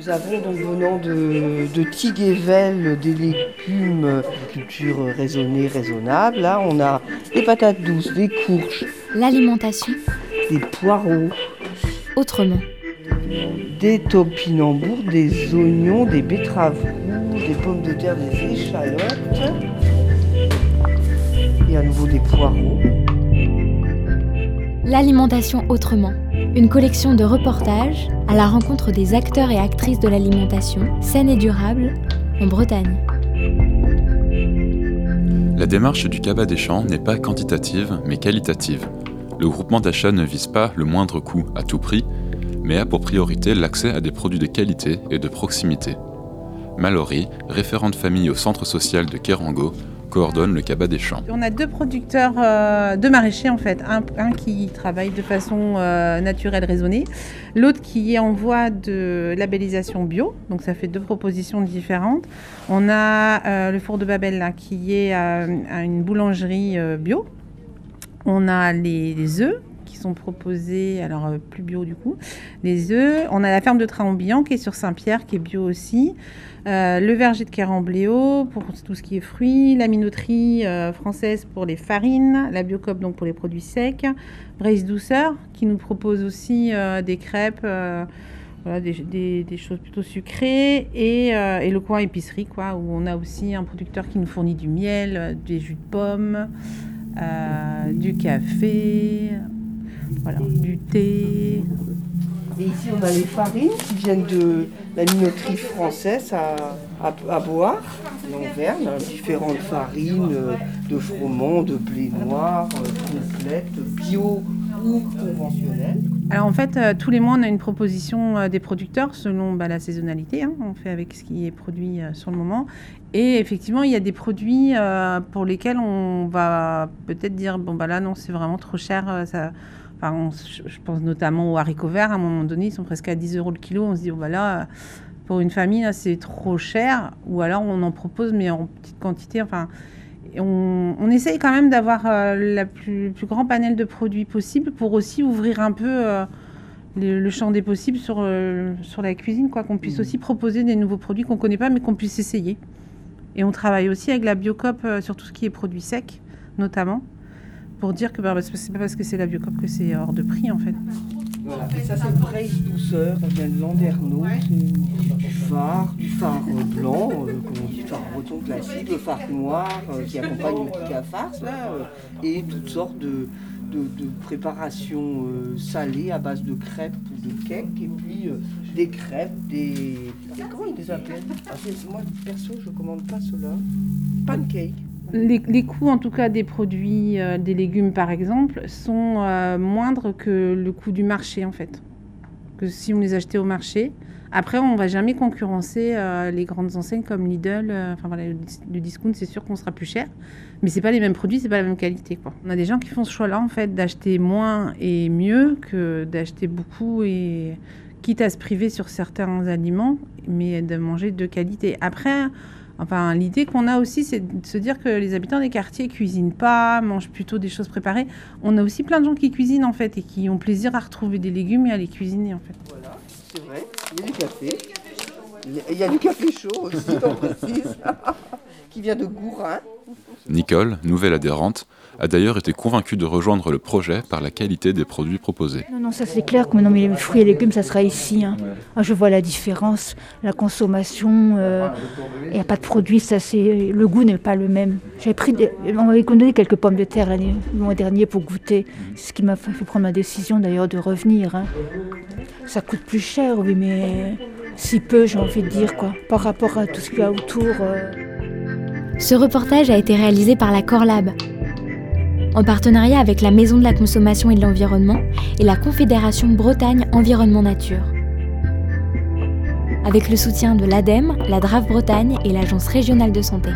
Nous avons donc venant de, de Tiguevel des légumes culture raisonnée, raisonnable. Là, on a des patates douces, des courges. L'alimentation. Des poireaux. Autrement. Des topinambours, des oignons, des betteraves rouges, des pommes de terre, des échalotes. Et à nouveau des poireaux. L'alimentation autrement. Une collection de reportages à la rencontre des acteurs et actrices de l'alimentation saine et durable en Bretagne. La démarche du Cabas des Champs n'est pas quantitative mais qualitative. Le groupement d'achat ne vise pas le moindre coût à tout prix, mais a pour priorité l'accès à des produits de qualité et de proximité. Mallory, référente famille au centre social de Kerango, coordonne le cabas des champs. On a deux producteurs euh, de maraîchers en fait, un, qui travaille de façon euh, naturelle raisonnée, l'autre qui est en voie de labellisation bio, donc ça fait deux propositions différentes. On a euh, le four de Babel là, qui est à une boulangerie bio. On a les œufs qui sont proposés, alors plus bio du coup, les œufs. On a la ferme de Traombian qui est sur Saint-Pierre, qui est bio aussi. Euh, le verger de Carambléo pour tout ce qui est fruits, la minoterie euh, française pour les farines, la Biocop donc pour les produits secs, Braise Douceur qui nous propose aussi euh, des crêpes, voilà, des, choses plutôt sucrées, et, et, le coin épicerie quoi, où on a aussi un producteur qui nous fournit du miel, des jus de pommes, du café, voilà, du thé. Et ici, on a les farines qui viennent de la minoterie française à, à, Bois, en différentes farines euh, de froment, de blé noir, euh, complètes, bio ou conventionnelles. Alors en fait, euh, tous les mois, on a une proposition des producteurs selon bah, la saisonnalité. Hein. on fait avec ce qui est produit sur le moment. Et effectivement, il y a des produits pour lesquels on va peut-être dire, bon bah là non, c'est vraiment trop cher. ça, je pense notamment aux haricots verts. À un moment donné, ils sont presque à 10 euros le kilo. On se dit, oh, pour une famille, c'est trop cher. Ou alors, on en propose, mais en petite quantité. Enfin, on, essaye quand même d'avoir euh, le plus, plus, grand panel de produits possible pour aussi ouvrir un peu euh, le, champ des possibles sur, euh, sur la cuisine, quoi. Qu'on puisse mmh. aussi proposer des nouveaux produits qu'on ne connaît pas, mais qu'on puisse essayer. Et on travaille aussi avec la Biocop sur tout ce qui est produits secs, notamment pour dire que bah, c'est pas parce que c'est la Biocop que c'est hors de prix en fait. Voilà, et ça c'est Brace Douceur, ça vient de Landerneau, c'est du phare, du phare blanc, euh, comme on dit, phare breton classique, le phare noir euh, qui accompagne le petit farce, là, euh, et toutes sortes de, de, préparations salées à base de crêpes ou de cakes, et puis des crêpes, des... Comment ils les appellent? Ah, Moi perso je commande pas cela. Pancake les, coûts, en tout cas, des produits, euh, des légumes par exemple, sont euh, moindres que le coût du marché en fait. Que si on les achetait au marché. Après, on va jamais concurrencer euh, les grandes enseignes comme Lidl. enfin voilà, le, discount, c'est sûr qu'on sera plus cher. Mais c'est pas les mêmes produits, c'est pas la même qualité. Quoi. On a des gens qui font ce choix-là en fait d'acheter moins et mieux que d'acheter beaucoup et quitte à se priver sur certains aliments, mais de manger de qualité. Après, Enfin, l'idée qu'on a aussi, c'est de se dire que les habitants des quartiers cuisinent pas, mangent plutôt des choses préparées. On a aussi plein de gens qui cuisinent en fait et qui ont plaisir à retrouver des légumes et à les cuisiner en fait. Voilà, c'est vrai. Il y a du café. Il y a du café chaud aussi, on précise, qui vient de Gourin. Nicole, nouvelle adhérente, a d'ailleurs été convaincue de rejoindre le projet par la qualité des produits proposés. Non, non, ça c'est clair que maintenant, mais les fruits et légumes, ça sera ici. Hein. Ah, je vois la différence, la consommation. Euh, il n'y a pas de produits, ça c'est le goût n'est pas le même. J'avais pris, on m'avait donné quelques pommes de terre l'année le mois dernier pour goûter. C'est ce qui m'a fait prendre ma décision d'ailleurs de revenir. Hein. Ça coûte plus cher, oui, mais si peu, j'ai envie de dire quoi, par rapport à tout ce qu'il y a autour. Euh. Ce reportage a été réalisé par la Corlab, en partenariat avec la Maison de la Consommation et de l'Environnement et la Confédération Bretagne Environnement Nature. Avec le soutien de l'ADEME, la DRAF Bretagne et l'Agence régionale de santé.